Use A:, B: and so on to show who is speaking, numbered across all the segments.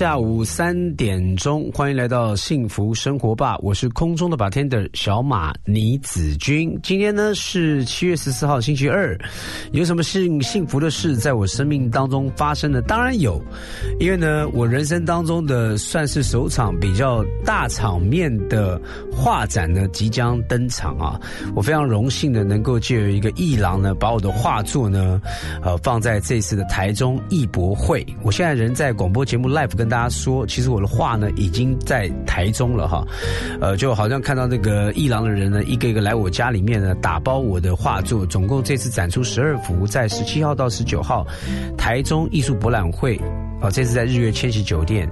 A: 下午三点钟，欢迎来到幸福生活吧！我是空中的 bartender 小马倪子君。今天呢是七月十四号星期二，有什么幸幸福的事在我生命当中发生的？当然有，因为呢我人生当中的算是首场比较大场面的画展呢即将登场啊！我非常荣幸的能够借由一个艺廊呢，把我的画作呢，呃放在这次的台中艺博会。我现在人在广播。节目 live 跟大家说，其实我的画呢已经在台中了哈，呃，就好像看到那个艺廊的人呢，一个一个来我家里面呢打包我的画作，总共这次展出十二幅，在十七号到十九号台中艺术博览会。哦，这次在日月千禧酒店，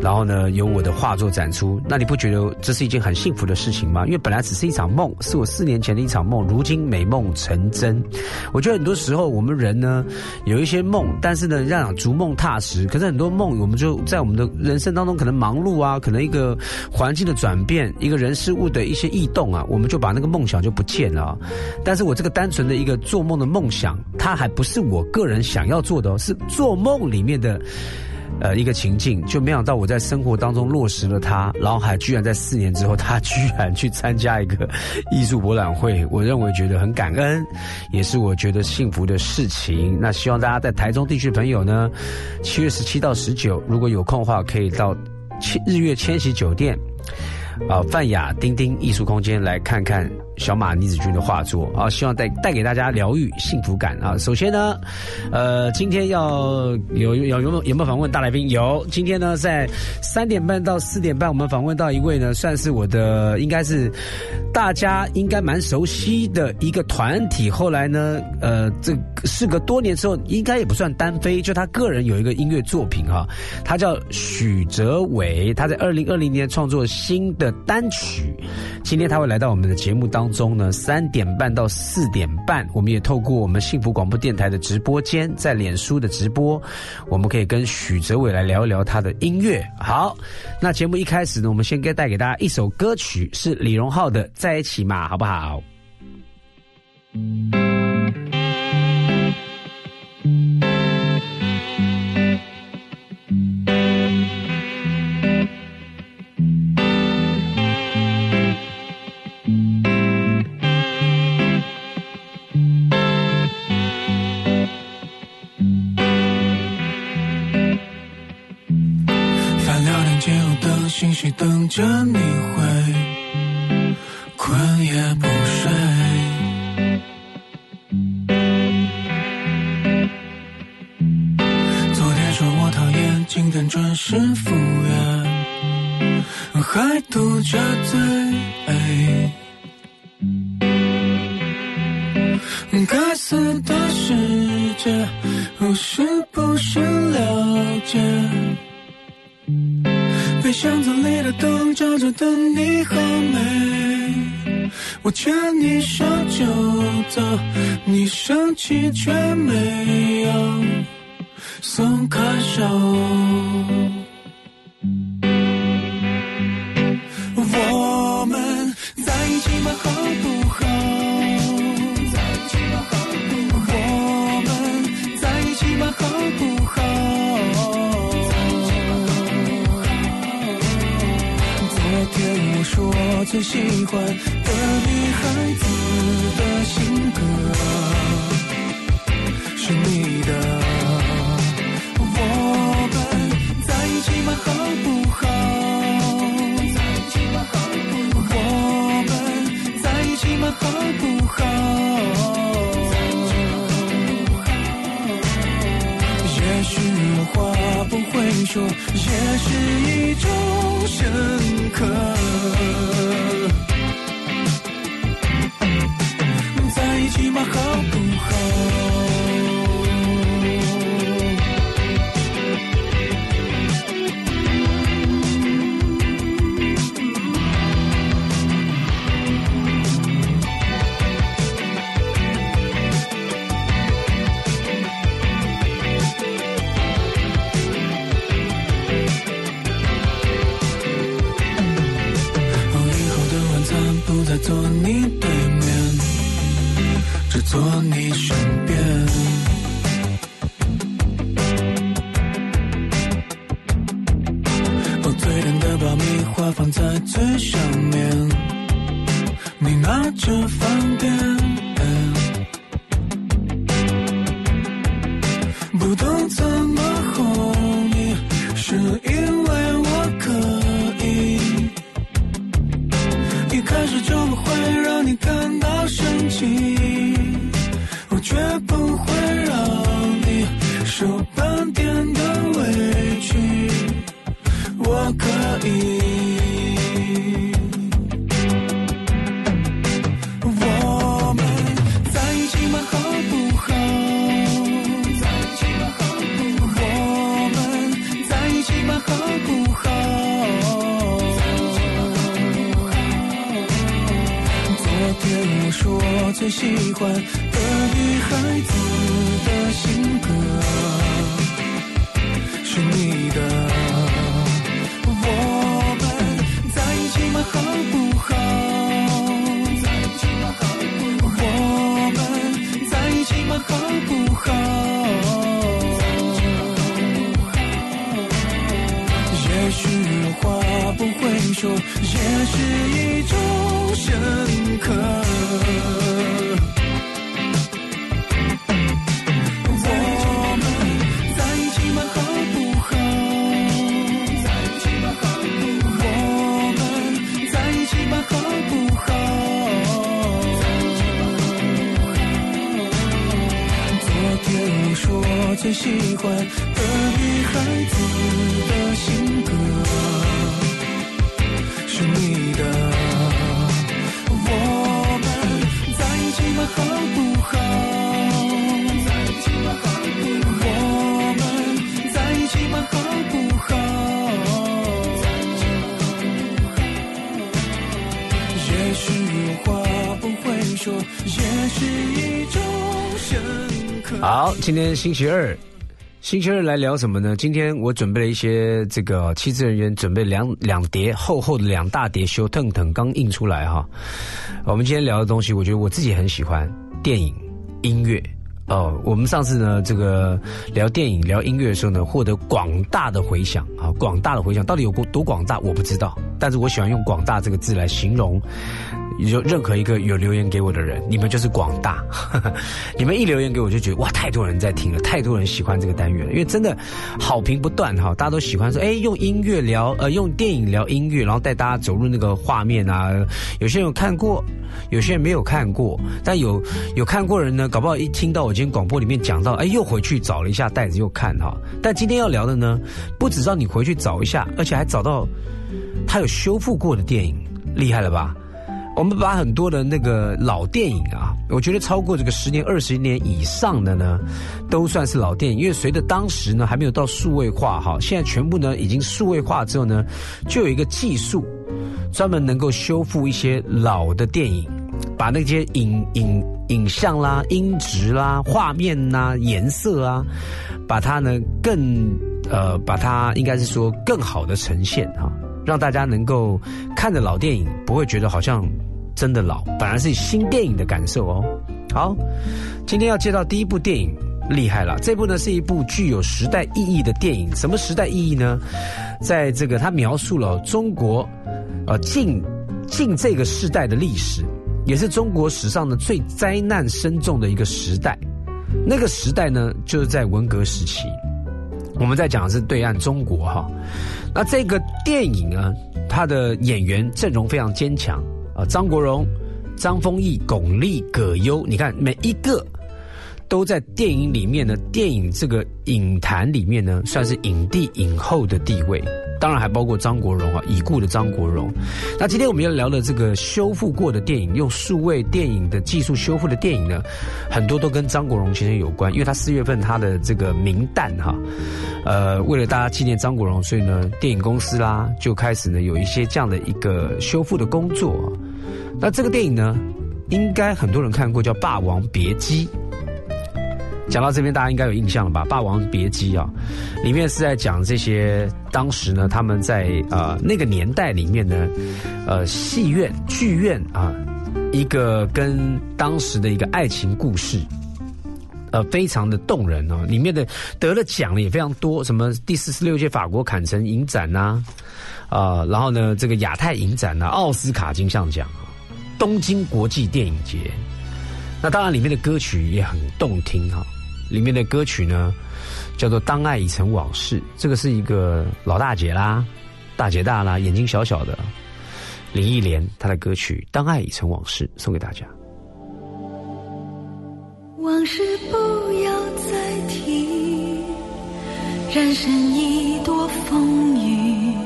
A: 然后呢，有我的画作展出。那你不觉得这是一件很幸福的事情吗？因为本来只是一场梦，是我四年前的一场梦，如今美梦成真。我觉得很多时候我们人呢，有一些梦，但是呢，让逐梦踏实。可是很多梦，我们就在我们的人生当中，可能忙碌啊，可能一个环境的转变，一个人事物的一些异动啊，我们就把那个梦想就不见了。但是我这个单纯的一个做梦的梦想，它还不是我个人想要做的哦，是做梦里面的。呃，一个情境，就没想到我在生活当中落实了它，然后还居然在四年之后，他居然去参加一个艺术博览会，我认为觉得很感恩，也是我觉得幸福的事情。那希望大家在台中地区朋友呢，七月十七到十九，如果有空的话，可以到千日月千禧酒店，啊，泛雅丁丁艺术空间来看看。小马倪子君的画作啊，希望带带给大家疗愈幸福感啊。首先呢，呃，今天要有有有有没有访问大来宾？有，今天呢在三点半到四点半，我们访问到一位呢，算是我的应该是大家应该蛮熟悉的一个团体。后来呢，呃，这事隔多年之后，应该也不算单飞，就他个人有一个音乐作品哈，他叫许哲伟，他在二零二零年创作新的单曲，今天他会来到我们的节目当。当中呢，三点半到四点半，我们也透过我们幸福广播电台的直播间，在脸书的直播，我们可以跟许哲伟来聊一聊他的音乐。好，那节目一开始呢，我们先该带给大家一首歌曲，是李荣浩的《在一起嘛》，好不好？
B: 继续等着你回，困也不睡。昨天说我讨厌，今天准时赴约，还嘟着嘴。该死的世界，我是不是了解？巷子里的灯照着的你好美，我牵你手就走，你生气却没有松开手。我们在一起吧？好不我最喜欢的女孩子的性格是你的。我们在一起吗？好不好？在一起吗？好不好？我们在一起吗？好不好？说，也是一种深刻。在一起嘛？好不好？坐你对面，只坐你身边。我最甜的爆米花放在最上好，
A: 今天星期二，星期二来聊什么呢？今天我准备了一些这个七字人员准备两两叠厚厚的两大叠修腾腾刚印出来哈。我们今天聊的东西，我觉得我自己很喜欢电影、音乐。哦，我们上次呢，这个聊电影、聊音乐的时候呢，获得广大的回响啊，广大的回响，到底有多多广大，我不知道，但是我喜欢用“广大”这个字来形容。有任何一个有留言给我的人，你们就是广大。你们一留言给我，就觉得哇，太多人在听了，太多人喜欢这个单元了，因为真的好评不断哈，大家都喜欢说，哎，用音乐聊，呃，用电影聊音乐，然后带大家走入那个画面啊。有些人有看过，有些人没有看过，但有有看过人呢，搞不好一听到我今广播里面讲到，哎，又回去找了一下袋子又看哈。但今天要聊的呢，不只让你回去找一下，而且还找到他有修复过的电影，厉害了吧？我们把很多的那个老电影啊，我觉得超过这个十年、二十年以上的呢，都算是老电影。因为随着当时呢还没有到数位化哈，现在全部呢已经数位化之后呢，就有一个技术专门能够修复一些老的电影，把那些影影影像啦、音质啦、画面啦、颜色啊，把它呢更呃把它应该是说更好的呈现哈。让大家能够看着老电影，不会觉得好像真的老，反而是新电影的感受哦。好，今天要介绍第一部电影，厉害了！这部呢是一部具有时代意义的电影。什么时代意义呢？在这个它描述了中国呃近近这个时代的历史，也是中国史上的最灾难深重的一个时代。那个时代呢，就是在文革时期。我们在讲的是对岸中国哈。那这个电影呢，它的演员阵容非常坚强啊，张国荣、张丰毅、巩俐、葛优，你看每一个都在电影里面呢，电影这个影坛里面呢，算是影帝影后的地位。当然还包括张国荣啊，已故的张国荣。那今天我们要聊的这个修复过的电影，用数位电影的技术修复的电影呢，很多都跟张国荣先生有关，因为他四月份他的这个名旦哈，呃，为了大家纪念张国荣，所以呢，电影公司啦就开始呢有一些这样的一个修复的工作。那这个电影呢，应该很多人看过，叫《霸王别姬》。讲到这边，大家应该有印象了吧？《霸王别姬》啊，里面是在讲这些当时呢，他们在呃那个年代里面呢，呃戏院、剧院啊，一个跟当时的一个爱情故事，呃，非常的动人哦。里面的得了奖的也非常多，什么第四十六届法国坎城影展呐，啊，然后呢，这个亚太影展呐，奥斯卡金像奖啊，东京国际电影节。那当然，里面的歌曲也很动听哈。里面的歌曲呢，叫做《当爱已成往事》，这个是一个老大姐啦，大姐大啦，眼睛小小的。林忆莲她的歌曲《当爱已成往事》送给大家。
C: 往事不要再提，人生已多风雨。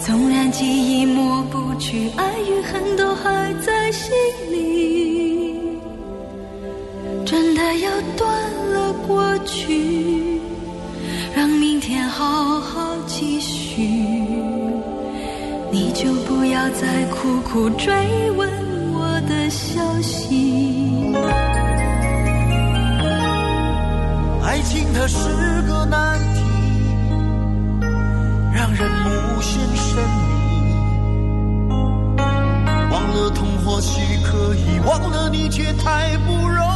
C: 纵然记忆抹不去，爱与恨都还在心里。真的要断了过去，让明天好好继续。你就不要再苦苦追问我的消息。
D: 爱情它是个难题，让人无限神秘。忘了痛或许可以，忘了你却太不容易。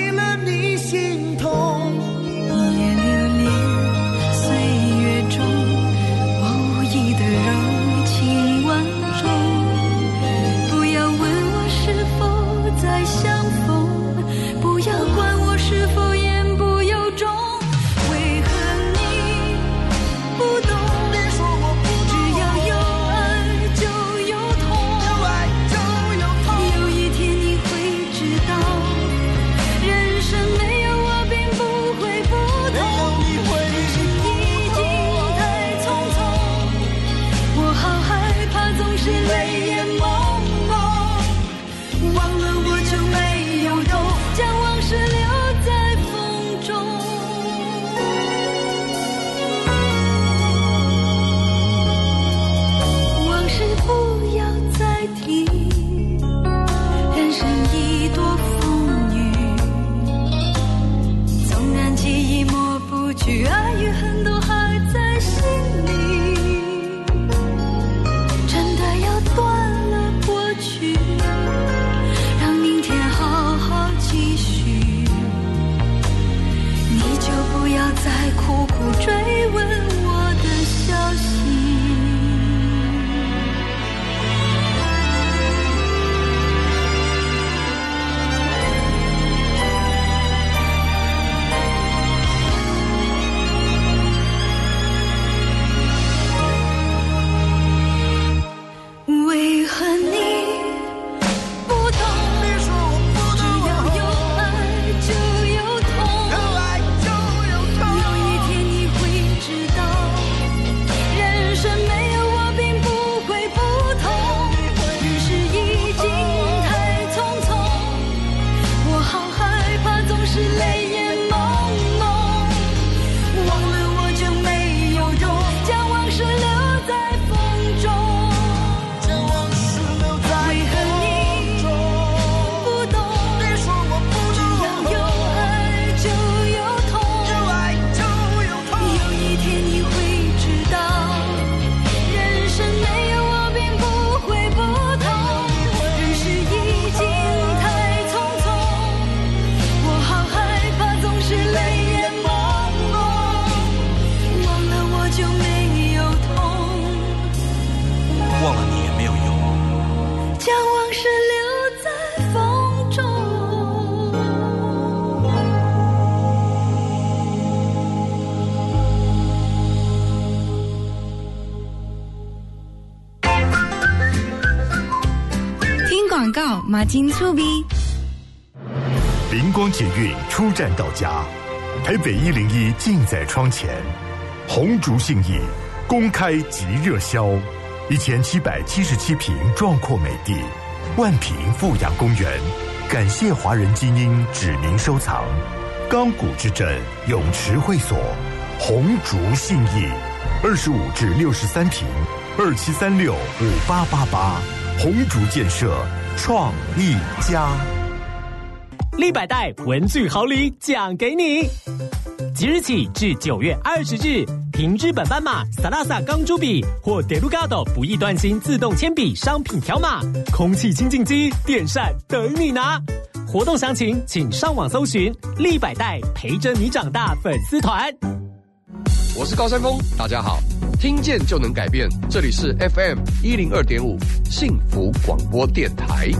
C: 往事留在风中。
E: 听广告，马金粗逼。
F: 灵光捷运出站到家，台北一零一近在窗前，红烛信义公开即热销，一千七百七十七平壮阔美地，万平富阳公园。感谢华人精英指名收藏。钢骨之镇泳池会所，红竹信义，二十五至六十三平，二七三六五八八八。红竹建设，创意家。
G: 立百代文具好礼奖给你，即日起至九月二十日，凭日本斑马、萨拉萨钢珠笔或德鲁嘎多不易断芯自动铅笔商品条码，空气清净机、电扇等你拿。活动详情请上网搜寻“立百代陪着你长大”粉丝团。
H: 我是高山峰，大家好，听见就能改变，这里是 FM 一零二点五幸福广播电台。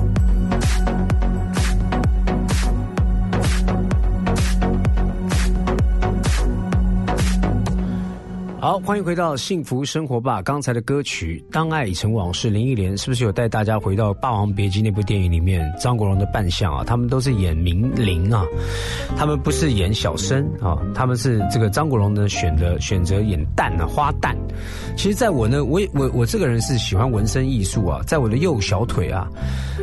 A: 好，欢迎回到幸福生活吧。刚才的歌曲《当爱已成往事》，林忆莲是不是有带大家回到《霸王别姬》那部电影里面？张国荣的扮相啊，他们都是演名伶啊，他们不是演小生啊，他们是这个张国荣呢选的选择演旦啊，花旦。其实，在我呢，我我我这个人是喜欢纹身艺术啊，在我的右小腿啊，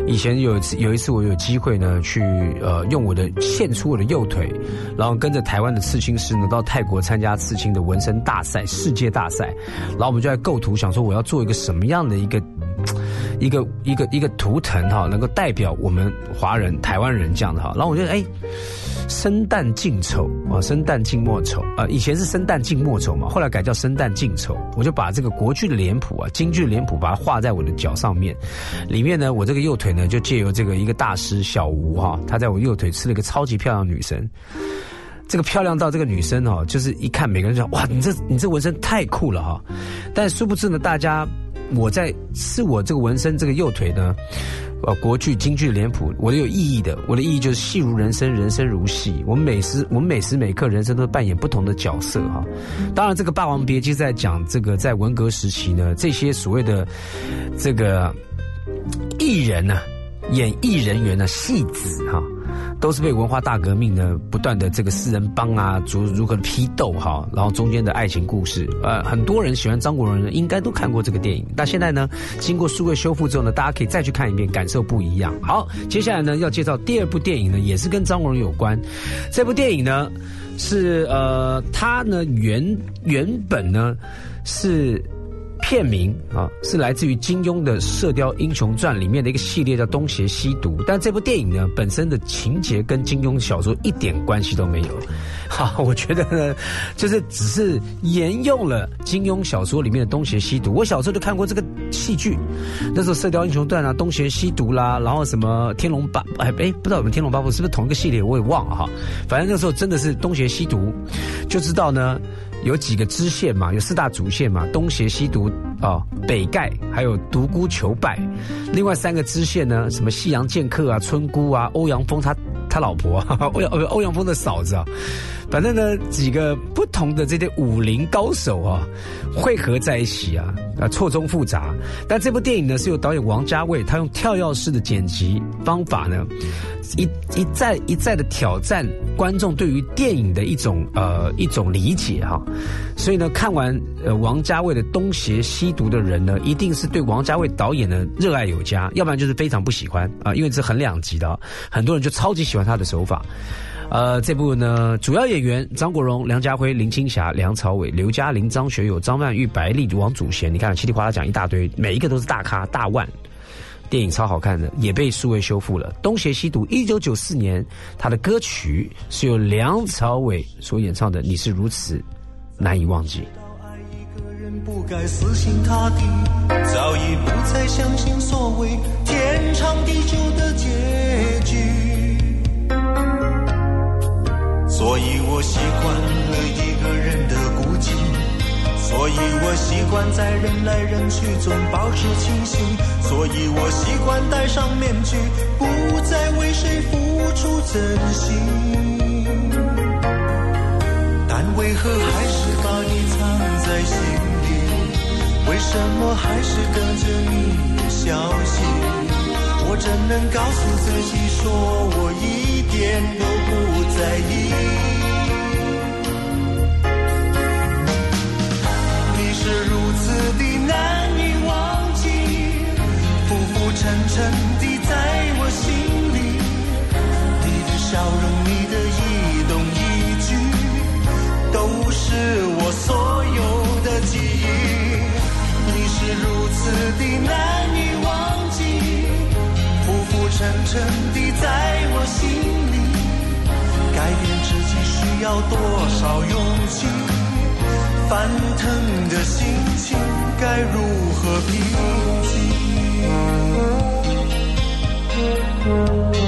A: 以前有有一次我有机会呢去呃用我的献出我的右腿，然后跟着台湾的刺青师呢到泰国参加刺青的纹身大赛。世界大赛，然后我们就在构图，想说我要做一个什么样的一个一个一个一个图腾哈，能够代表我们华人、台湾人这样的哈。然后我觉得，哎，生旦净丑啊，生旦净末丑啊，以前是生旦净末丑嘛，后来改叫生旦净丑。我就把这个国剧的脸谱啊，京剧脸谱，把它画在我的脚上面。里面呢，我这个右腿呢，就借由这个一个大师小吴哈，他在我右腿吃了一个超级漂亮女神。这个漂亮到这个女生哦，就是一看每个人讲哇，你这你这纹身太酷了哈！但殊不知呢，大家我在是我这个纹身这个右腿呢，呃，国剧京剧脸谱，我的有意义的，我的意义就是戏如人生，人生如戏。我们每时我们每时每刻人生都扮演不同的角色哈。当然，这个《霸王别姬》在讲这个在文革时期呢，这些所谓的这个艺人呢，演艺人员呢，戏子哈。都是被文化大革命呢不断的这个四人帮啊，如如何批斗哈，然后中间的爱情故事，呃，很多人喜欢张国荣的应该都看过这个电影。那现在呢，经过数位修复之后呢，大家可以再去看一遍，感受不一样。好，接下来呢要介绍第二部电影呢，也是跟张国荣有关。这部电影呢是呃，它呢原原本呢是。片名啊是来自于金庸的《射雕英雄传》里面的一个系列叫《东邪西毒》，但这部电影呢本身的情节跟金庸小说一点关系都没有。好，我觉得呢，就是只是沿用了金庸小说里面的《东邪西毒》。我小时候就看过这个戏剧，那时候《射雕英雄传》啊，《东邪西毒》啦，然后什么《天龙八》哎哎，不知道我们《天龙八部》是不是同一个系列，我也忘了哈。反正那时候真的是《东邪西毒》，就知道呢。有几个支线嘛？有四大主线嘛？东邪西毒啊，北丐，还有独孤求败。另外三个支线呢？什么西洋剑客啊，村姑啊，欧阳锋他他老婆，欧阳欧阳锋的嫂子啊。反正呢，几个不同的这些武林高手啊，汇合在一起啊，啊，错综复杂。但这部电影呢，是由导演王家卫，他用跳跃式的剪辑方法呢，一一再一再的挑战观众对于电影的一种呃一种理解哈。所以呢，看完呃王家卫的《东邪西毒》的人呢，一定是对王家卫导演的热爱有加，要不然就是非常不喜欢啊，因为这很两极的，很多人就超级喜欢他的手法。呃，这部呢，主要演员张国荣、梁家辉、林青霞、梁朝伟、刘嘉玲、张学友、张曼玉、白丽、王祖贤，你看稀里哗啦讲一大堆，每一个都是大咖大腕。电影超好看的，也被数位修复了。《东邪西毒》一九九四年，他的歌曲是由梁朝伟所演唱的，《你是如此难以忘记》。
I: 早已不再相信所谓天长地久的结局。所以我习惯了一个人的孤寂，所以我习惯在人来人去中保持清醒，所以我习惯戴上面具，不再为谁付出真心。但为何还是把你藏在心里？为什么还是等着你的消息？我怎能告诉自己说我一点都不在意？沉沉的在我心里。改变自己需要多少勇气？翻腾的心情该如何平静？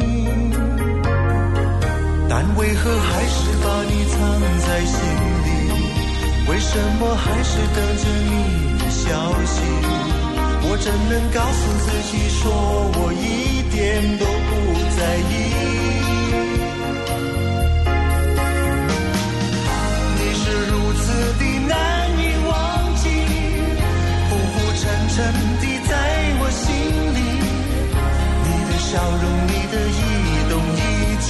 I: 但为何还是把你？藏在心里？为什么还是等着你？的消息？我怎能告诉自己，说我一点都不在意？你？是如此的难以忘记，浮浮沉沉的在我心里。你？的笑容，你？的一动一举。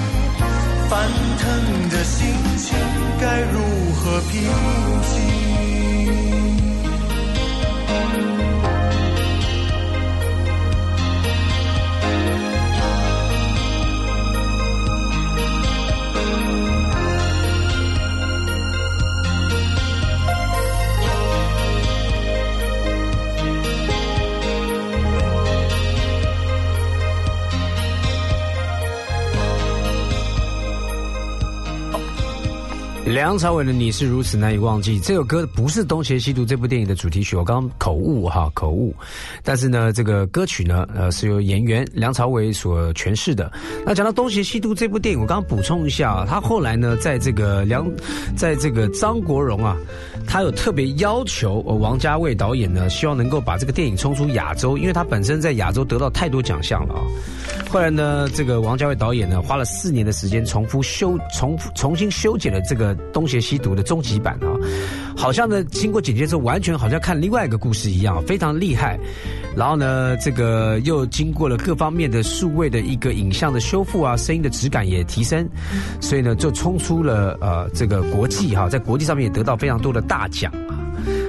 I: 翻腾的心情该如何平静？
A: 梁朝伟的《你是如此难以忘记》这首歌不是《东邪西毒》这部电影的主题曲，我刚口误哈口误。但是呢，这个歌曲呢，呃，是由演员梁朝伟所诠释的。那讲到《东邪西毒》这部电影，我刚刚补充一下，他后来呢，在这个梁，在这个张国荣啊，他有特别要求王家卫导演呢，希望能够把这个电影冲出亚洲，因为他本身在亚洲得到太多奖项了啊。后来呢，这个王家卫导演呢，花了四年的时间重复修、重复重新修剪了这个。《东邪西毒》的终极版啊，好像呢，经过剪接之后，完全好像看另外一个故事一样，非常厉害。然后呢，这个又经过了各方面的数位的一个影像的修复啊，声音的质感也提升，所以呢，就冲出了呃这个国际哈，在国际上面也得到非常多的大奖啊。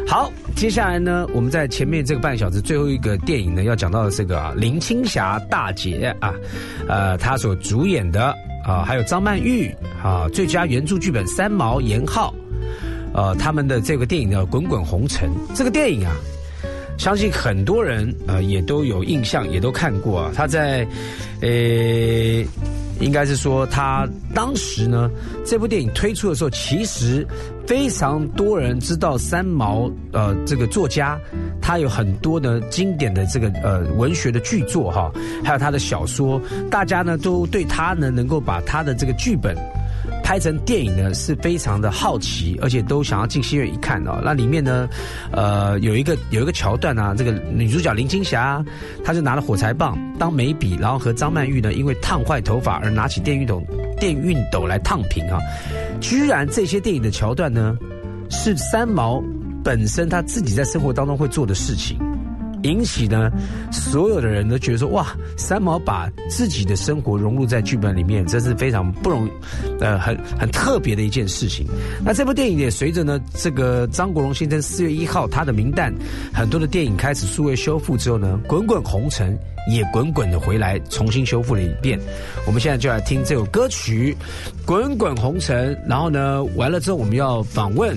A: 好，接下来呢，我们在前面这个半小时最后一个电影呢，要讲到的这个啊林青霞大姐啊，呃，她所主演的。啊，还有张曼玉啊，最佳原著剧本三毛严浩，呃，他们的这个电影叫《滚滚红尘》这个电影啊，相信很多人呃也都有印象，也都看过啊。他在，呃，应该是说他当时呢，这部电影推出的时候，其实非常多人知道三毛呃这个作家。他有很多的经典的这个呃文学的巨作哈，还有他的小说，大家呢都对他呢能够把他的这个剧本拍成电影呢是非常的好奇，而且都想要进戏院一看哦。那里面呢，呃有一个有一个桥段啊，这个女主角林青霞，她就拿了火柴棒当眉笔，然后和张曼玉呢因为烫坏头发而拿起电熨斗电熨斗来烫平啊。居然这些电影的桥段呢是三毛。本身他自己在生活当中会做的事情，
D: 引起呢所有的人都觉得说哇，三毛把自己的生活融入在剧本里面，这是非常不容，呃，很很特别的一件事情。那这部电影也随着呢这个张国荣先生四月一号他的名单，很多的电影开始数位修复之后呢，滚滚红尘也滚滚的回来重新修复了一遍。我们现在就来听这首歌曲《滚滚红尘》，然后呢完了之后我们要访问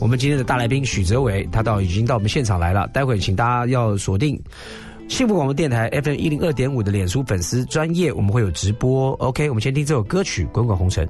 D: 我们今天的大来宾许哲伟，他到已经到我们现场来了，待会请大家要锁定。幸福广播电台 FM 一零二点五的脸书粉丝专业，我们会有直播。OK，我们先听这首歌曲《滚滚红尘》。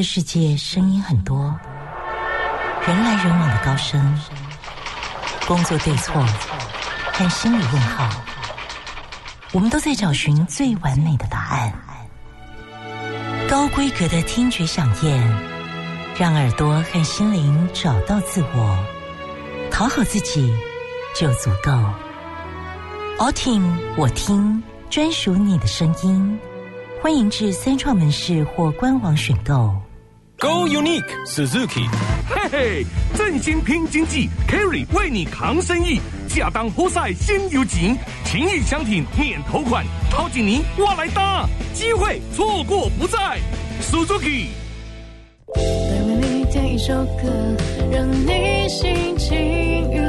J: 这世界声音很多，人来人往的高声，工作对错和心理问号，我们都在找寻最完美的答案。高规格的听觉响宴，让耳朵和心灵找到自我，讨好自己就足够。all 听我听，专属你的声音。欢迎至三创门市或官网选购。
H: Go Unique Suzuki，嘿嘿，振兴拼经济，Kerry 为你扛生意，亚当活塞先有情，情谊相挺免头款，陶锦尼我来搭，机会错过不再，Suzuki。
K: 再为你点一首歌，让你心情愉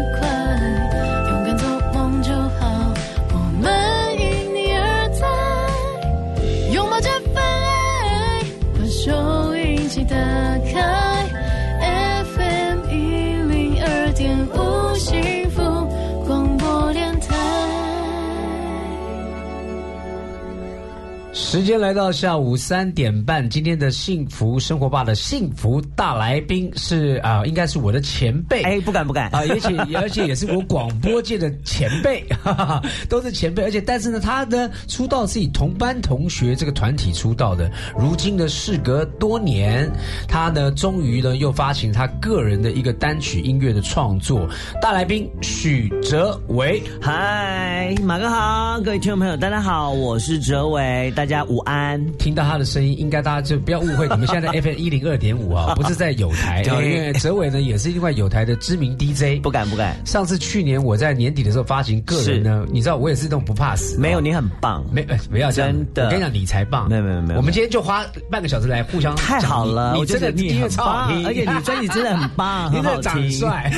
A: 时间来到下午三点半，今天的幸福生活吧的幸福大来宾是啊、应该是我的前辈。
L: 哎，不敢不敢
A: 啊，而且 而且也是我广播界的前辈，哈哈哈，都是前辈。而且但是呢，他呢出道是以同班同学这个团体出道的，如今呢事隔多年，他呢终于呢又发行他个人的一个单曲音乐的创作。大来宾许哲维，
L: 嗨，马哥好，各位听众朋友，大家好，我是哲维，大家午安。
A: 听到他的声音，应该大家就不要误会，你们现在 FM 一零二点五啊，不是在有台啊，因为哲伟呢也是另外有台的知名 DJ。
L: 不敢不敢，
A: 上次去年我在年底的时候发行个人呢，你知道我也是那种不怕死，
L: 没有你很棒，
A: 没呃不要这样
L: 真的。
A: 我跟你讲你才棒，
L: 没有没有没有
A: 我们今天就花半个小时来互相
L: 太好了，
A: 你
L: 我
A: 真的音乐
L: 很棒
A: 超好听，，
L: 而且你专 辑真的很棒，
A: 你
L: 很好听，
A: 帅，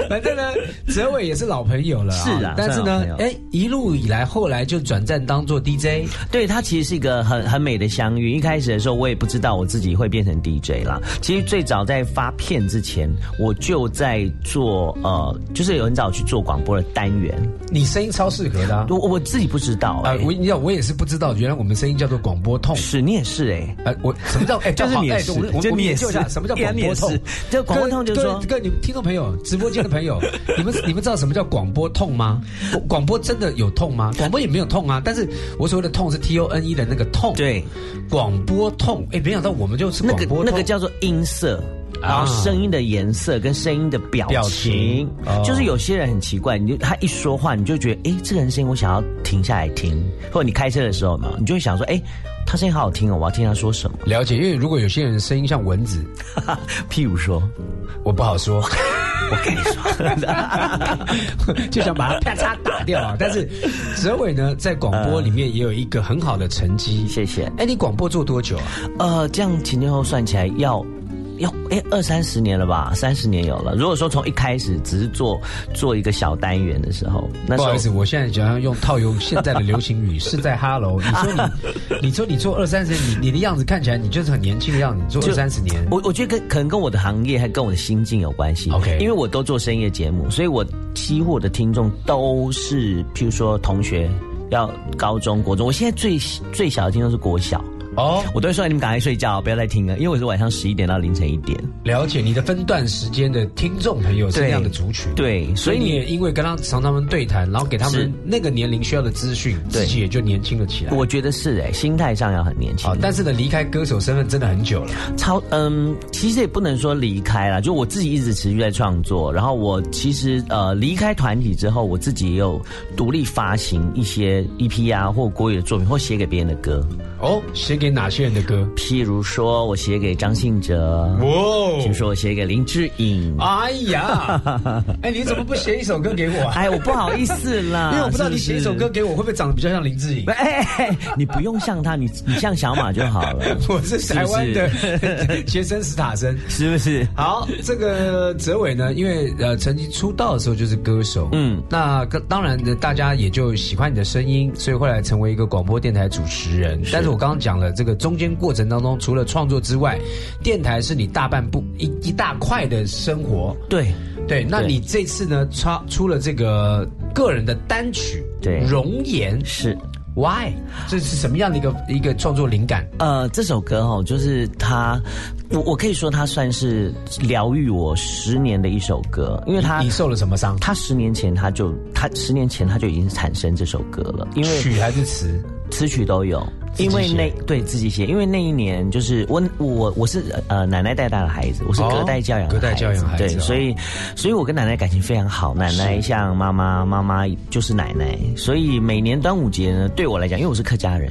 A: 喂 反正呢，哲伟也是老朋友了、
L: 是啊
A: 但是呢哎，一路以来，后来就转战当做 DJ，
L: 对，它其实是一个很很美的相遇。一开始的时候，我也不知道我自己会变成 DJ 啦。其实最早在发片之前，我就在做呃，就是有很早去做广播的单元。
A: 你声音超适合的、啊。
L: 我我自己不知道
A: 啊、
L: 哎、
A: 我你知道我也是不知道，原来我们声音叫做广播痛。
L: 是你也是哎、
A: 呃，我什么叫哎，
L: 就是你也是
A: 们
L: 就你也
A: 研究一下
L: 是
A: 什么叫广播痛
L: 是？就广播痛就是说
A: 各位你们听众朋友、直播间的朋友，你们 你们知道什么叫广播痛吗？广广播真的有痛吗？广播也没有痛啊，但是我所谓的痛是 T O N E 的那个痛。
L: 对，
A: 广播痛，哎，没想到我们就是
L: 那个
A: 广播痛。
L: 那个叫做音色。然后
A: 啊
L: 声音的颜色跟声音的表
A: 表
L: 情就是有些人很奇怪，你就他一说话，你就觉得，哎，这个人声音我想要停下来听，或者你开车的时候嘛，你就会想说，哎，他声音好好听哦，我要听他说什么。
A: 了解，因为如果有些人声音像蚊子，
L: 譬如说，
A: 我不好说，
L: 我跟你说，
A: 就想把它啪嚓打掉啊。但是哲伟呢，在广播里面也有一个很好的成绩，
L: 谢谢。
A: 哎，你广播做多久啊？
L: 呃，这样前前后后算起来要。要哎二三十年了吧，三十年有了。如果说从一开始只是做做一个小单元的时候，那
A: 不好意思，我现在想要用套用现在的流行语，是在 Hello。你说你，你说你做二三十年，你你的样子看起来你就是很年轻的样子，你做
L: 就
A: 二三十年，
L: 我我觉得跟可能跟我的行业还跟我的心境有关系。
A: OK
L: 因为我都做深夜节目，所以我几乎我的听众都是，譬如说同学，要高中、国中。我现在最最小的听众是国小。
A: 哦，
L: 我都会说你们赶快睡觉，不要再听了，因为我是晚上十一点到凌晨一点。
A: 了解你的分段时间的听众朋友是那样的族群，
L: 对，
A: 所以你也因为跟他常常们对谈，然后给他们那个年龄需要的资讯，
L: 对
A: 自己也就年轻了起来。
L: 我觉得是哎、心态上要很年轻。
A: 好，但是呢，离开歌手身份真的很久了。
L: 超嗯，其实也不能说离开了，就我自己一直持续在创作。然后我其实呃离开团体之后，我自己也有独立发行一些 EP 啊或国语的作品，或写给别人的歌。
A: 哦，写给哪些人的歌？
L: 譬如说我写给张信哲，
A: 哇
L: 譬如说我写给林志颖。
A: 哎呀，哎，你怎么不写一首歌给我啊？
L: 哎，我不好意思啦，
A: 因为我不知道你写一首歌给我会不会长得比较像林志颖。
L: 哎，哎 你不用像他，你你像小马就好了。
A: 我是台湾的学生史塔森，
L: 是不是？
A: 好，这个哲伟呢，因为呃，曾经出道的时候就是歌手，
L: 嗯，
A: 那个当然呢，大家也就喜欢你的声音，所以后来成为一个广播电台主持人。但是我刚刚讲了，这个中间过程当中，除了创作之外，电台是你大半部一一大块的生活。
L: 对
A: 对，那你这次呢，出出了这个个人的单曲，
L: 对
A: 容颜
L: 是。
A: Why？这是什么样的一个一个创作灵感？
L: 呃，这首歌哦，就是它，我我可以说它算是疗愈我十年的一首歌，因为它
A: 你受了什么伤？
L: 他十年前他就他十年前他就已经产生这首歌了，因为
A: 曲还是词？
L: 词曲都有。因为那对自己写，因为那一年就是我我我是呃奶奶带大的孩子，我是
A: 哦
L: 隔代教养的
A: 隔代教养孩子
L: 对，
A: 哦
L: 所以所以我跟奶奶感情非常好，奶奶像妈妈，妈妈就是奶奶，所以每年端午节呢，对我来讲，因为我是客家人。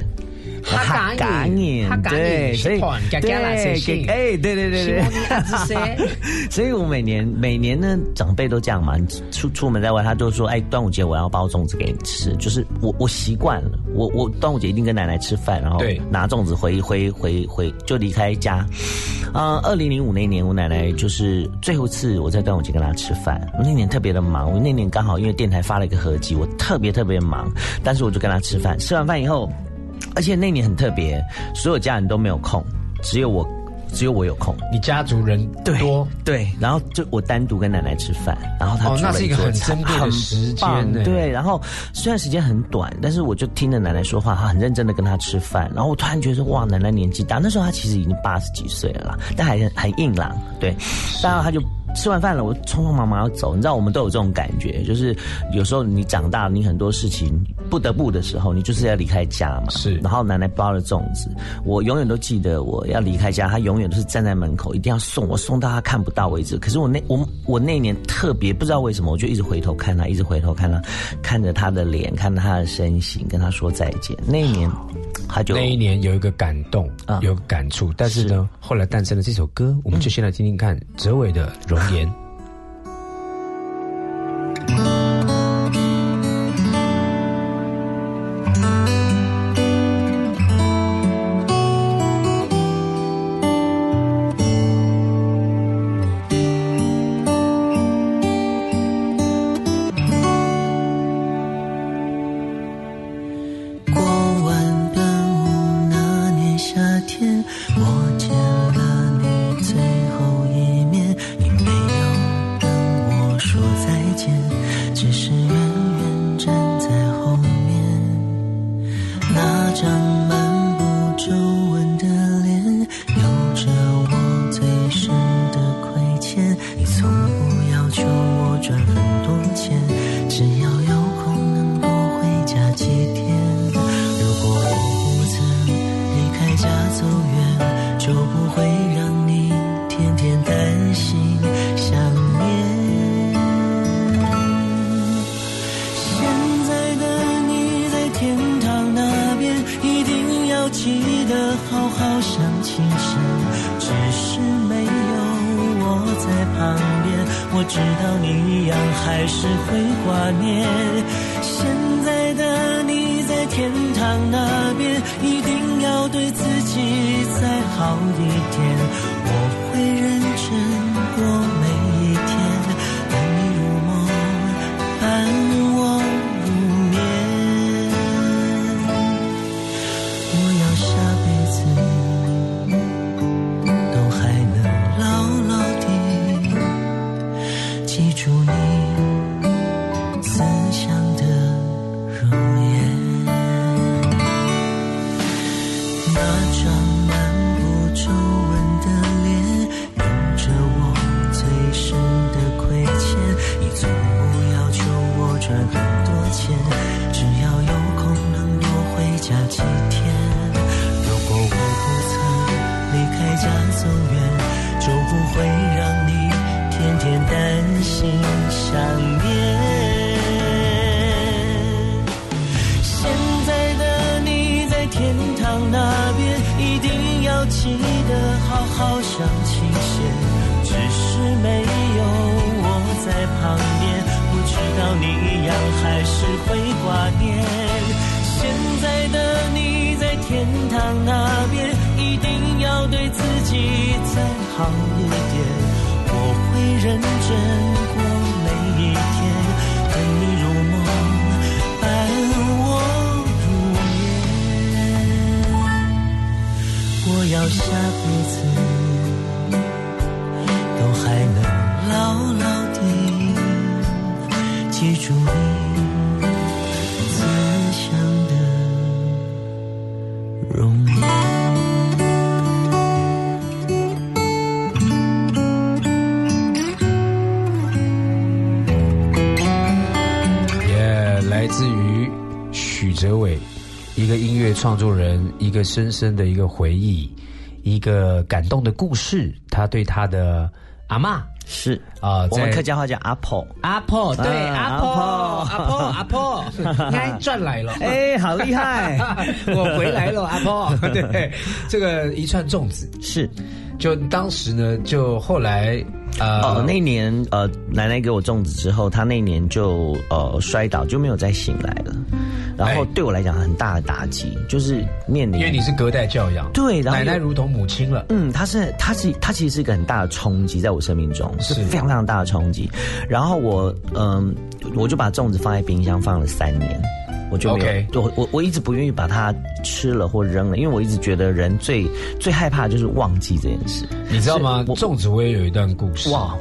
A: 哈嘎年哈嘎年
L: 对，所以对哎，对对对对
A: 希望你儿子写
L: 所以我每年每年呢，长辈都这样嘛，出出门在外，他就说，哎，端午节我要包粽子给你吃，就是我我习惯了，我我端午节一定跟奶奶吃饭，然后
A: 对
L: 拿粽子回回回回就离开家。呃，二零零五那年，我奶奶就是最后一次我在端午节跟她吃饭，我那年特别的忙，我那年刚好因为电台发了一个合集，我特别特别忙，但是我就跟她吃饭，吃完饭以后。而且那年很特别，所有家人都没有空，只有我
M: 只有我有空。
A: 你家族人多，
M: 对，然后就我单独跟奶奶吃饭，然后她
A: 哦，那是一个很珍贵的时间。
M: 对，然后虽然时间很短，但是我就听着奶奶说话，她很认真的跟她吃饭，然后我突然觉得说哇，奶奶年纪大，那时候她其实已经八十几岁了啦，但还很很硬朗，对，当然她就。吃完饭了，我匆匆忙忙要走。你知道，我们都有这种感觉，就是有时候你长大了，你很多事情不得不的时候，你就是要离开家嘛。
A: 是。
M: 然后奶奶包了粽子，我永远都记得，我要离开家，她永远都是站在门口，一定要送我，送到她看不到为止。可是我那我我那年特别不知道为什么，我就一直回头看她，一直回头看她，看着她的脸，看着她的身形，跟她说再见。那一年，她就
A: 那一年有一个感动，
M: 啊
A: 有感触，但是呢，后来诞生了这首歌，我们就先来听听看哲伟的容
L: 年我知道你一样还是会挂念。现在的你在天堂那边，一定要对自己再好一点。我会认
A: 创作人，一个深深的一个回忆，一个感动的故事。他对他的阿嬷
M: 是
A: 啊，
M: 我们客家话叫阿婆。
A: 阿婆对
M: 啊
A: 阿婆阿婆阿婆，该赚来了，
M: 哎，好厉害！
A: 我回来了，阿婆。对，这个一串粽子
M: 是，
A: 就当时呢，就后来呃，
M: 哦，那年呃，奶奶给我粽子之后，她那年就呃摔倒，就没有再醒来了。然后对我来讲很大的打击，就是面临，
A: 因为你是隔代教养，
M: 对，然后
A: 奶奶如同母亲了。
M: 嗯，她是，她是，她其实是一个很大的冲击，在我生命中是非常非常大的冲击。然后我，嗯、我就把粽子放在冰箱放了三年。
L: 我就没
A: OK
L: 有，我我我一直不愿意把它吃了或扔了，因为我一直觉得人最最害怕就是忘记这件事。
A: 你知道吗粽子我也有一段故事。
L: 哇，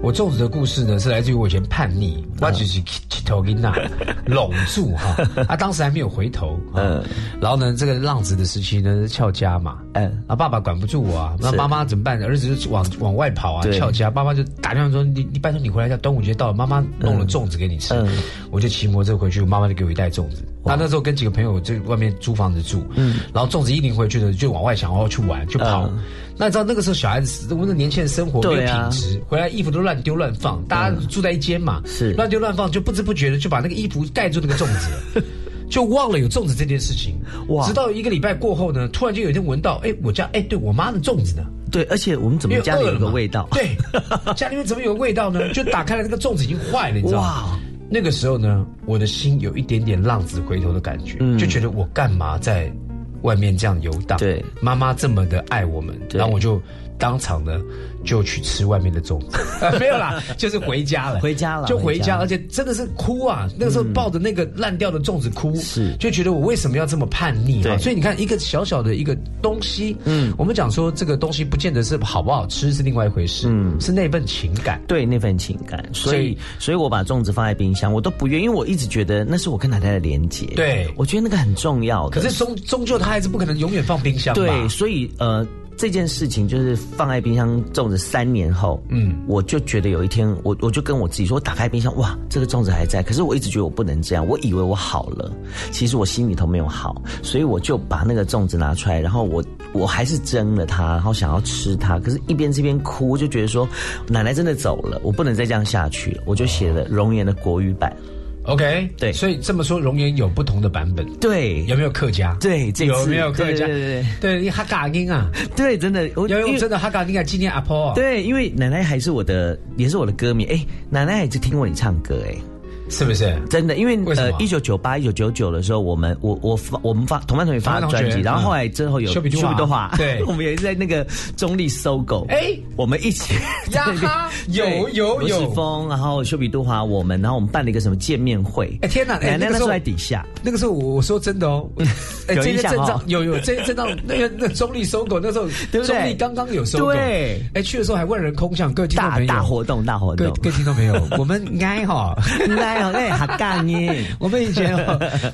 A: 我粽子的故事呢，是来自于我以前叛逆，那就是起头给那 拢住哈，啊，当时还没有回头，嗯，然后呢，这个浪子的时期呢，是翘家嘛，
L: 嗯，
A: 啊，爸爸管不住我啊，那妈妈怎么办？儿子就往往外跑啊，
L: 对。
A: 翘家，爸爸就打电话说，你你拜托你回来一下，端午节到了，妈妈弄了粽子给你吃，
L: 嗯。
A: 我就骑摩托车回去，我妈妈就给我一袋粽子。那那时候跟几个朋友在外面租房子住，嗯，然后粽子一领回去的，就往外想，然后去玩去跑。
L: 嗯
A: 那你知道那个时候小孩子，我们的年轻人生活没有品质，回来衣服都乱丢乱放，大家住在一间嘛，
L: 是
A: 乱丢乱放，就不知不觉的就把那个衣服盖住那个粽子了。就忘了有粽子这件事情，
L: 哇
A: 直到一个礼拜过后呢，突然就有一天闻到，哎，我家哎，对我妈的粽子呢？
L: 对，而且我们怎么家里有个味道？
A: 对，家里面怎么有味道呢？就打开了那个粽子已经坏了，你知道吗？
L: 哇
A: 那个时候呢，我的心有一点点浪子回头的感觉，
L: 嗯。
A: 就觉得我干嘛在外面这样游荡？
L: 对，
A: 妈妈这么的爱我们，然后我就当场呢就去吃外面的粽子，没有啦，就是回家了，
L: 回家了
A: 就回家，而且真的是哭啊！那个时候抱着那个烂掉的粽子哭，
L: 是
A: 就觉得我为什么要这么叛逆啊？
L: 对
A: 所以你看，一个小小的一个东西，嗯，我们讲说这个东西不见得是好不好吃是另外一回事，嗯，是那份情感。
L: 对那份情感，所以
A: 所以
L: 我把粽子放在冰箱，我都不愿，因为我一直觉得那是我跟奶奶的连接。
A: 对
L: 我觉得那个很重要的。
A: 可是终终究它还是不可能永远放冰箱？
L: 对，所以呃，这件事情就是放在冰箱粽子三年后，嗯，我就觉得有一天，我我就跟我自己说，我打开冰箱，哇，这个粽子还在。可是我一直觉得我不能这样，我以为我好了，其实我心里头没有好，所以我就把那个粽子拿出来，然后我我还是蒸了它，然后想要吃它，可是一边这边哭，就觉得说奶奶真的走了，我不能再这样下去了，我就写了容颜的国语版。
A: OK，
L: 对
A: 所以这么说，容颜有不同的版本，
L: 对，
A: 有没有客家？
L: 对，这次
A: 有没有客家？
L: 对对对
A: 哈嘎音啊，
L: 对，真的，我
A: 真的哈嘎音来纪念阿婆啊。
L: 对，因为奶奶还是我的，也是我的歌迷。哎，奶奶也是听过你唱歌，哎，
A: 是不是？
L: 真的，因为呃一九九八、一九九九的时候，我们我我发我们发同班同学发专辑，然后
A: 嗯
L: 后来之后有
A: 修比杜华对。
L: 我们也是在那个中立搜狗，
A: 哎。
L: 我们一起
A: 呀哈。有有有。
L: 罗时峰，然后修比杜华，我们，然后我们办了一个什么见面会，
A: 哎天哪哎那个时候
L: 奶奶那时候在底下，
A: 那个时候我我说真的哦，哎
L: 有
A: 这些阵
L: 印象
A: 有有这些阵仗，那个那中立搜狗那时候，
L: 对不对？
A: 中立刚刚有搜狗，
L: 对。
A: 哎去的时候还万人空巷，各位听众
L: 大
A: 朋友，
L: 大活动，大活动，
A: 各各位听众朋友，我们应该哈。
L: 来哦，哎，好干耶！
A: 我们以前，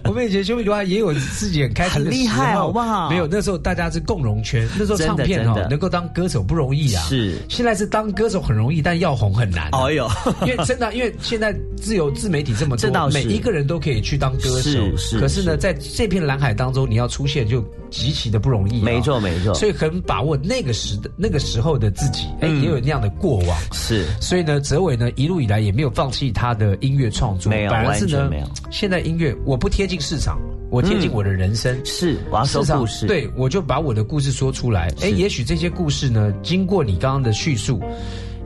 A: 我们以前兄弟的话也有自己很开心
L: 很厉害好不好
A: 没有，那时候大家是共荣圈，那时候唱片哦能够当歌手不容易啊。
L: 是
A: 现在是当歌手很容易，但要红很难啊。
L: 哎呦
A: 因为真的，因为现在自由自媒体这么多，每一个人都可以去当歌手。
L: 是
A: 可是呢，在这片蓝海当中，你要出现就极其的不容易啊。
L: 没错没错
A: 所以很把握那个时的那个时候的自己，哎，
L: 嗯
A: 也有那样的过往。
L: 是
A: 所以呢，泽伟呢一路以来也没有放弃他的音乐创作，
L: 没有
A: 反而是呢现在音乐我不贴近市场，我贴近我的人生。
L: 是，我要说故事，
A: 对我就把我的故事说出来。哎，也许这些故事呢，经过你刚刚的叙述，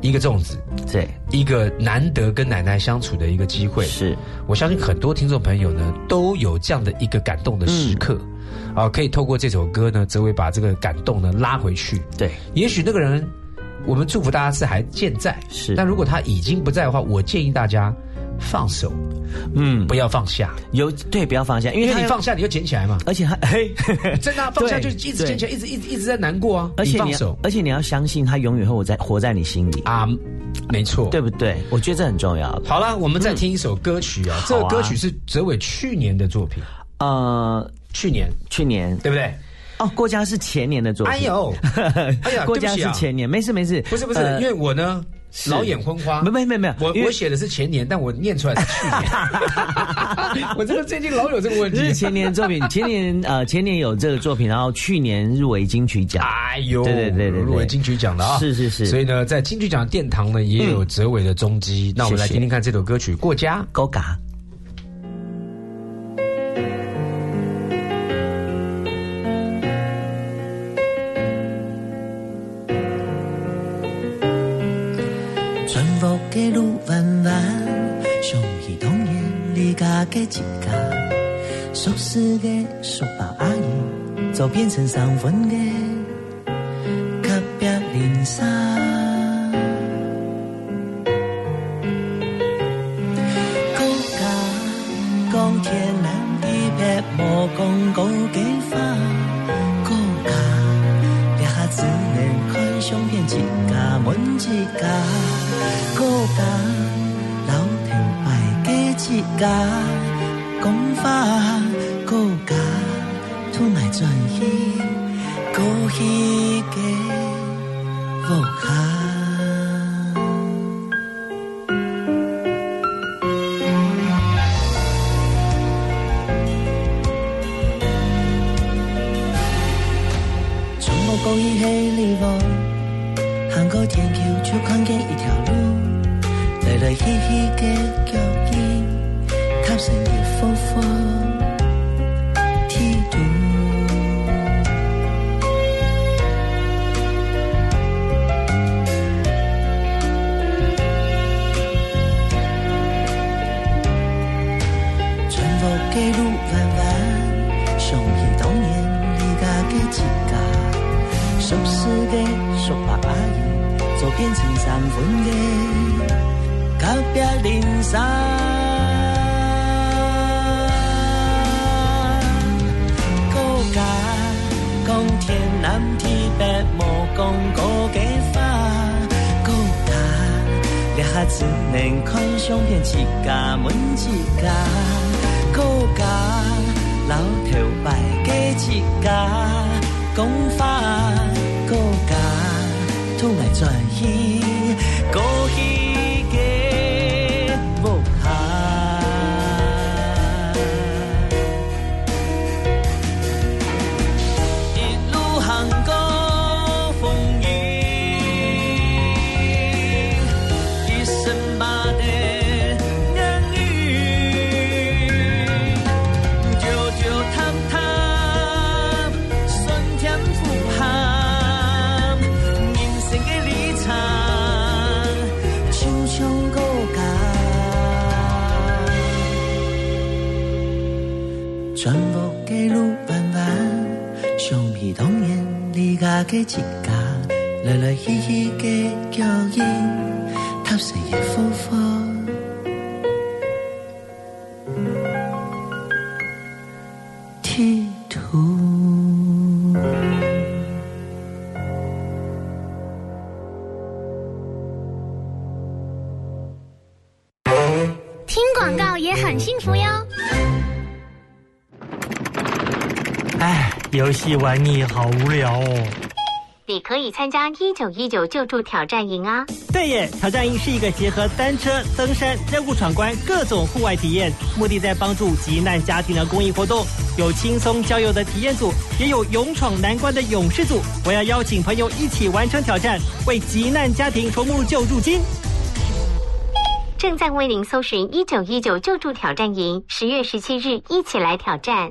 A: 一个粽子，
L: 对，
A: 一个难得跟奶奶相处的一个机会，
L: 是
A: 我相信很多听众朋友呢都有这样的一个感动的时刻。
L: 嗯
A: 啊，可以透过这首歌呢，泽伟把这个感动呢拉回去。
L: 对，
A: 也许那个人，我们祝福大家是还健在，
L: 是。
A: 但如果他已经不在的话，我建议大家放手，
L: 嗯，
A: 不要放下，
L: 有对，不要放下，因为
A: 你放下你就捡起来嘛。
L: 而且他 嘿，
A: 真的啊、放下就一直捡起来，一直一直一直在难过啊。
L: 而且你
A: 放手，
L: 而且你要相信他永远会活在活在你心里，
A: 啊，没错，
L: 对不对？我觉得这很重要。
A: 好了，我们再听一首歌曲啊，这个歌曲是泽伟去年的作品，
L: 呃，
A: 去年
L: 去年
A: 对不对？
L: 哦，郭嘉是前年的作品。
A: 哎呦，哎呀，
L: 郭嘉是前年，没事没事，
A: 不是不是，
L: 呃
A: 因为我呢老眼昏花，
L: 没没没没有
A: 我我写的是前年，但我念出来是去年，我这个最近老有这个问题
L: 这是。前年的作品，前年呃前年有这个作品，然后去年入围金曲奖。
A: 哎呦，
L: 对对对对对
A: 入围金曲奖的啊，
L: 是是是
A: 所以呢，在金曲奖殿堂呢也有哲伟的踪迹。那我们来听听看这首歌曲《过家》。
L: 高嘎。
I: 幸福的路弯弯，上戏同年离家的一家，熟识的叔伯阿姨，就变成上分的
L: 家。高家老头拜过一家，讲法高家土来转去，你家的一家，来来去去的脚印，踏上一幅幅地图。
N: 听广告也很幸福哟。
O: 哎，游戏玩腻，好无聊哦。
P: 你可以参加一九一九救助挑战营啊！
O: 对耶，挑战营是一个结合单车、登山、任务闯关各种户外体验，目的在帮助急难家庭的公益活动。有轻松郊游的体验组，也有勇闯难关的勇士组。我要邀请朋友一起完成挑战，为急难家庭筹募救助金。
P: 正在为您搜寻一九一九救助挑战营，十月十七日一起来挑战。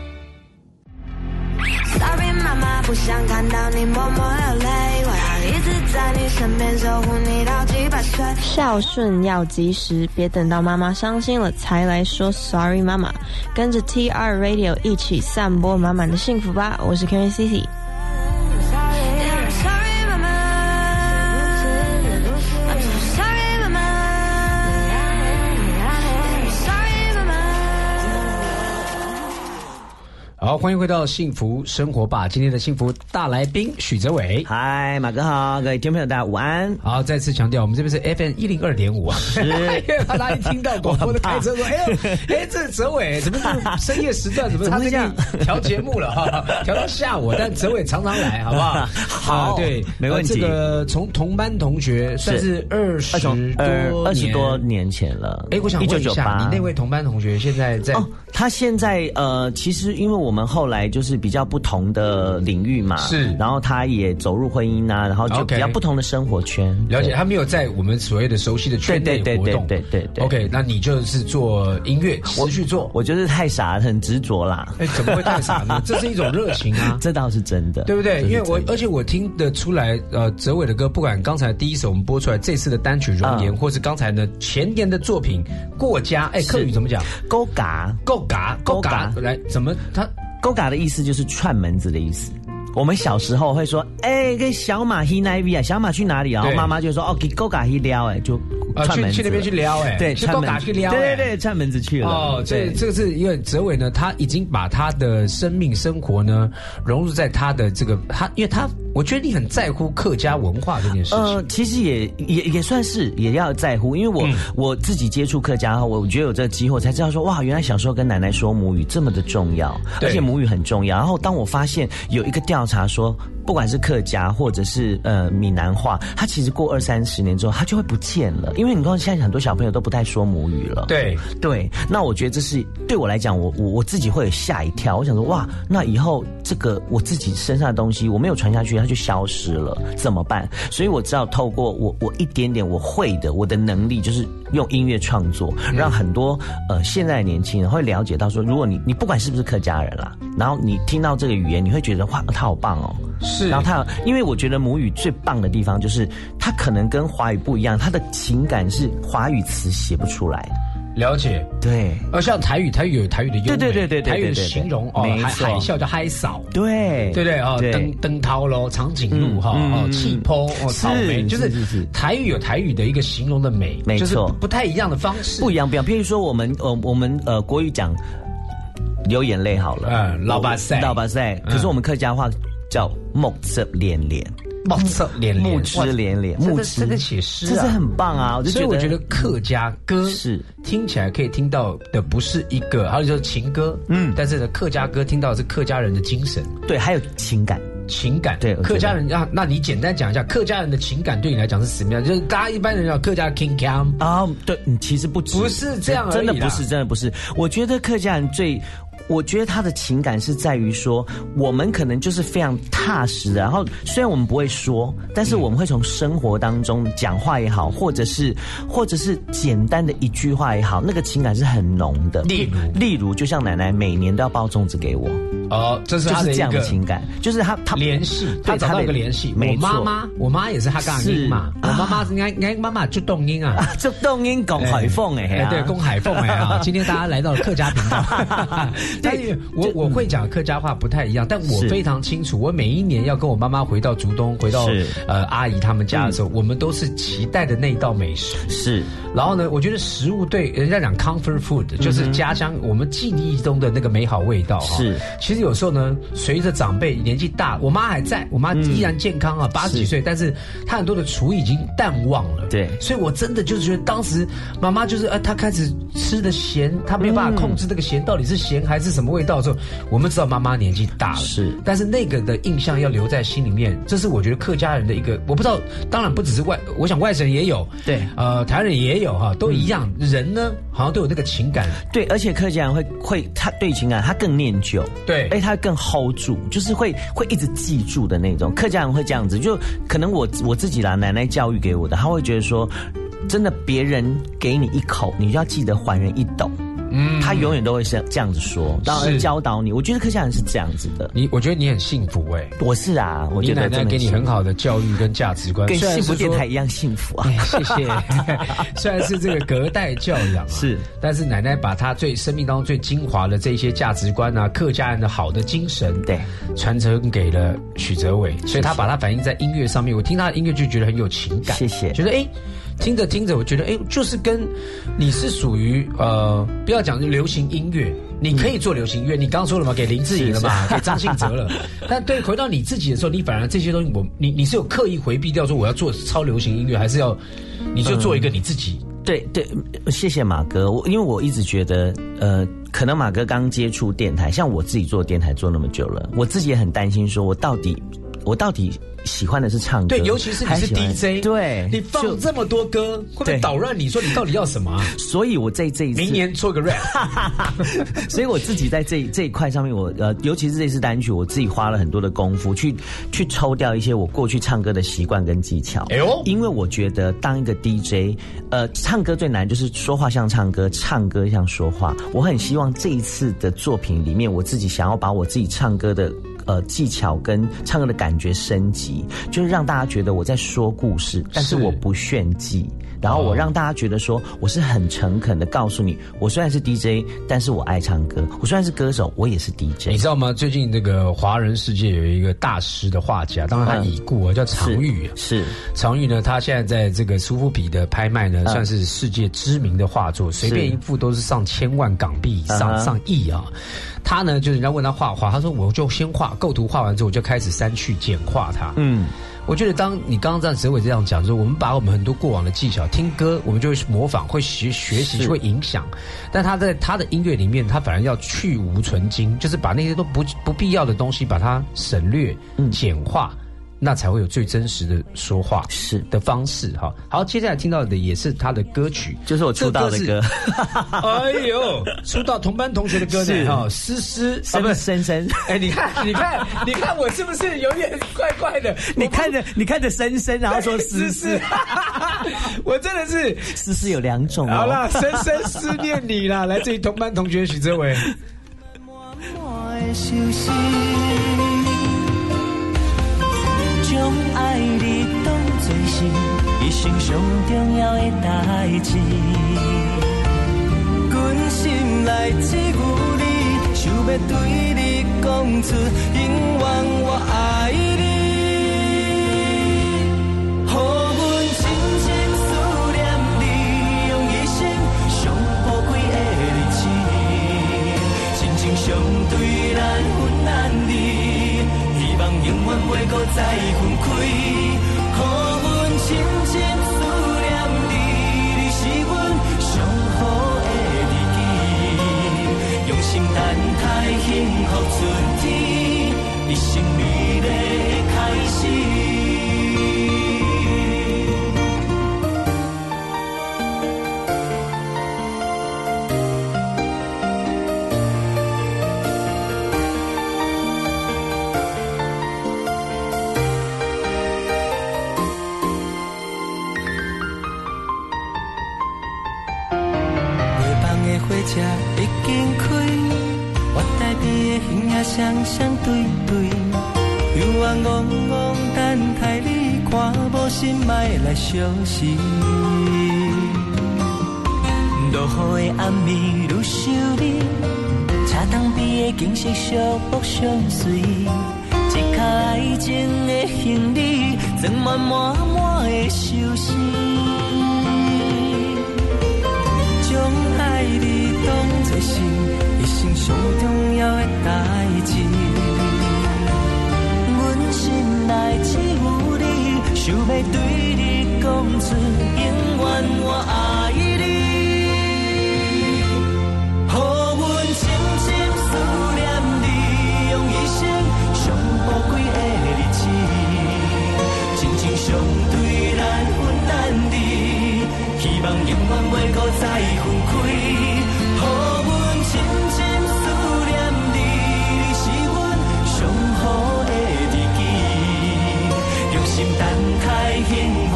Q: 想看到你默默流泪，我要一直在你身边守护你到几百岁。
R: 孝顺要及时，别等到妈妈伤心了才来说 sorry，妈妈。跟着 TR Radio 一起散播满满的幸福吧！我是 Karen City。
A: 好，欢迎回到幸福生活吧。今天的幸福大来宾许哲伟，
S: 嗨，马哥好，各位听众朋友大家午安。
A: 好，再次强调，我们这边是 FM 一零二点五啊，
S: 是
A: 怕大家一听到广播的开车说，哎呦，哎，这哲伟怎么是深夜时段，怎么他这样调节目了哈？调到下午，但哲伟常常来，好不好？
S: 好
A: 对，
S: 没问题
A: 呃这个从同班同学算是二十多
S: 二十多年前了。
A: 哎，我想问一下，你那位同班同学现在在？
S: 哦，他现在呃，其实因为我们
L: 们后来就是比较不同的领域嘛，
A: 是
L: 然后他也走入婚姻啊，然后就比较不同的生活圈。
A: 了解，他没有在我们所谓的熟悉的圈内
L: 对对对
A: 活动。
L: 对对对对
A: OK，那你就是做音乐，持续做。
L: 我就是太傻，很执着啦。
A: 哎，怎么会太傻呢？这是一种热情啊，
L: 这倒是真的，
A: 对不对？因为我而且我听得出来，呃，泽伟的歌，不管刚才第一首我们播出来，这次的单曲《容颜》，
L: 嗯
A: 或是刚才呢前年的作品《过家》，哎，客语怎么讲？
L: 勾嘎，
A: 勾嘎，勾嘎，来，怎么他
L: 勾嘎的意思就是串门子的意思。我们小时候会说，哎、跟小马 he 那 v 啊，小马去哪里啊？然后妈妈就说，哦，给勾嘎 he 撩，哎，就
A: 啊
L: 串门子
A: 去去那边去撩哎
L: 对，
A: 去
L: 串门
A: 勾嘎去撩哎
L: 对对对，串门子去了。
A: 哦，这这个是因为泽伟呢，他已经把他的生命生活呢融入在他的这个他，因为他我觉得你很在乎客家文化这件事情。
L: 呃，其实也也也算是也要在乎，因为我、
A: 嗯
L: 我自己接触客家后，我觉得有这个机会，才知道说哇，原来小时候跟奶奶说母语这么的重要，而且母语很重要。然后当我发现有一个调查说，不管是客家或者是呃闽南话，它其实过二三十年之后，它就会不见了，因为你看现在很多小朋友都不太说母语了。
A: 对
L: 对，那我觉得这是对我来讲，我我我自己会有吓一跳。我想说，哇，那以后这个我自己身上的东西，我没有传下去，它就消失了，怎么办？所以我只好透过我我一点点我会的我的能力，就是用音乐创作，让很多呃现在的年轻人会了解到说，如果你你不管是不是客家人啦，然后你听到这个语言，你会觉得哇，他好棒哦。
A: 是
L: 然后他，因为我觉得母语最棒的地方就是，它可能跟华语不一样，它的情感是华语词写不出来的。
A: 了解，
L: 对，
A: 呃，像台语，台语有台语的优美，
L: 对对对
A: 台语的形容哦，海海啸叫嗨扫，
L: 对
A: 对对？哦，
L: 对。
A: 灯灯涛喽，长颈鹿哈，
L: 嗯
A: 哦，
L: 嗯
A: 气泡哦，
L: 是
A: 草莓，就是台语有台语的一个形容的美，
L: 没错。
A: 不太一样的方式，
L: 不一样，不一样。譬如说，我们呃，我们呃，国语讲流眼泪好了，
A: 嗯老巴塞。
L: 老巴塞。
A: 嗯。
L: 可是我们客家话叫梦色连连，
A: 木色连连
L: 木枝连连，
A: 哇
L: 木枝
A: 这个这个写诗啊
L: 这是很棒啊！我就，
A: 所以我觉得客家歌
L: 是
A: 听起来可以听到的不是一个，还有就是情歌，嗯，但是呢，客家歌听到的是客家人的精神，
L: 对，还有情感。
A: 情感。
L: 对
A: 客家人啊，那你简单讲一下客家人的情感对你来讲是什么样？就是大家一般人讲客家 king cam
L: 啊，对，你其实不止
A: 不是这样
L: 真的不是，真的不是。我觉得客家人最。我觉得他的情感是在于说，我们可能就是非常踏实的。然后虽然我们不会说，但是我们会从生活当中讲话也好，或者是或者是简单的一句话也好，那个情感是很浓的。
A: 例如，
L: 例如，就像奶奶每年都要包粽子给我。
A: 哦，这是他
L: 这样的
A: 个
L: 情感，就是他他
A: 联系，他找到一个联系。我妈妈，我妈也是哈嘎音嘛，我妈妈应该应该妈妈就动音啊，
L: 就动音龚海凤哎，
A: 哎，对，龚海凤哎啊！今天大家来到了客家频道，但是我我会讲客家话不太一样，但我非常清楚，我每一年要跟我妈妈回到竹东，回到呃阿姨他们家的时候，我们都是期待的那一道美食。
L: 是，
A: 然后呢，我觉得食物对人家讲 comfort food，就是家乡我们记忆中的那个美好味道哈。
L: 是，
A: 其实有时候呢，随着长辈年纪大，我妈还在，我妈依然健康啊，八十几岁，但是她很多的厨艺已经淡忘了。
L: 对。
A: 所以我真的就是觉得当时妈妈就是呃，她开始吃的咸，她没有办法控制这个咸到底是咸还是什么味道的时候，我们知道妈妈年纪大了。
L: 是，
A: 但是那个的印象要留在心里面，这是我觉得客家人的一个，我不知道，当然不只是外，我想外省人也有，
L: 对，
A: 呃，台湾人也有哈，都一样。人呢，好像都有那个情感，
L: 对，而且客家人会会他对情感他更念旧，
A: 对
L: 而且他更 hold 住，就是会会一直记住的那种。客家人会这样子，就可能我我自己啦，奶奶教育给我的，他会觉得说，真的别人给你一口，你就要记得还人一斗。
A: 嗯
L: 他永远都会是这样子说，当然
A: 是
L: 教导你。我觉得客家人是这样子的，
A: 你我觉得你很幸福哎、
L: 我是啊，我觉得奶奶
A: 给你很好的教育跟价值观，
L: 跟幸福电台一样幸福啊
A: 哎。谢谢。虽然是这个隔代教养、啊，
L: 是，
A: 但是奶奶把她最生命当中最精华的这些价值观啊，客家人的好的精神，
L: 对，
A: 传承给了许哲伟，所以他把它反映在音乐上面。我听他的音乐就觉得很有情感，
L: 谢谢
A: 觉得哎。听着听着，我觉得哎，就是跟你是属于呃，不要讲流行音乐，你可以做流行音乐，你刚刚说了嘛，给林志颖了嘛，给张信哲了。但对回到你自己的时候，你反而这些东西我，你你是有刻意回避掉说我要做超流行音乐，还是要你就做一个你自己？
L: 对对，谢谢马哥。我因为我一直觉得，呃，可能马哥刚接触电台，像我自己做电台做那么久了，我自己也很担心，说我到底我到底喜欢的是唱歌，
A: 对，尤其是你是 DJ，
L: 对，
A: 你放
L: 就
A: 这么多歌，会不会捣乱？你说你到底要什么啊？
L: 所以我在这一次
A: 明年做个 rap，
L: 所以我自己在这 这一块上面，我呃，尤其是这次单曲，我自己花了很多的功夫去去抽掉一些我过去唱歌的习惯跟技巧。
A: 哎呦，
L: 因为我觉得当一个 DJ，呃，唱歌最难就是说话像唱歌，唱歌像说话。我很希望这一次的作品里面，我自己想要把我自己唱歌的。呃，技巧跟唱歌的感觉升级，就是让大家觉得我在说故事，但是
A: 是。
L: 我不炫技，然后我
A: 哦
L: 让大家觉得说我是很诚恳的告诉你，我虽然是 DJ，但是我爱唱歌；我虽然是歌手，我也是 DJ。
A: 你知道吗？最近这个华人世界有一个大师的画家，当然他已故啊，叫常玉啊。
L: 是
A: 常玉呢，他现在在这个苏富比的拍卖呢，
L: 嗯
A: 算是世界知名的画作，随便一幅都是上千万港币以上、
L: 嗯
A: 上亿啊。他呢，就是人家问他画画，他说我就先画构图，画完之后我就开始删去简化它。
L: 嗯，
A: 我觉得当你刚刚在结尾这样讲，就是我们把我们很多过往的技巧，听歌我们就会模仿，会学学习，
L: 是
A: 会影响。但他在他的音乐里面，他反而要去无存精，就是把那些都不不必要的东西把它省略、
L: 嗯
A: 简化。那才会有最真实的说话
L: 是
A: 的方式哈。好，接下来听到的也是他的歌曲，
L: 就是我出道的歌。
A: 哎呦，出道同班同学的歌
L: 是
A: 呢？哈，思思不是
L: 深深，
A: 哎，你看，你看，你看我是不是有点怪怪的？
L: 你看着你看着深深，然后说思思，
A: 我真的是
L: 思思有两种哦。
A: 好啦，深深思念你啦，来自于同班同学许哲伟。
I: 将爱你当作是一生上重要的代志。阮心内只有你，想要对你讲出永远我爱你。予阮深深思念你，用一生上宝贵的日子，真情相对咱，永远袂搁再分开。予阮深深思念你，你是阮上好的知己，用心等待幸福春天，一生美丽的开始。双双对对，幽暗怣怣等待你看无心爱来相视。落雨的暗暝愈想你，车东边的景色相扑相随，一卡爱情的行李装满满满的愁思。将爱你当作是一生上重要的代想要对你讲出永远我爱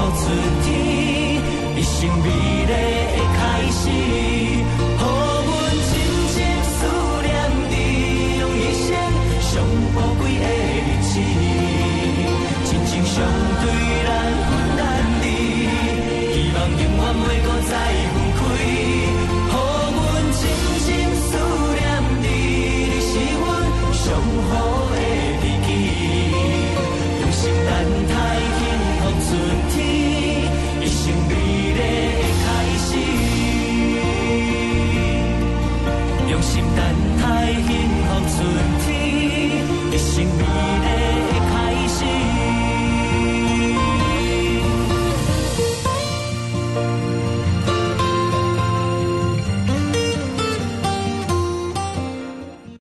I: 幸福春天，一生美丽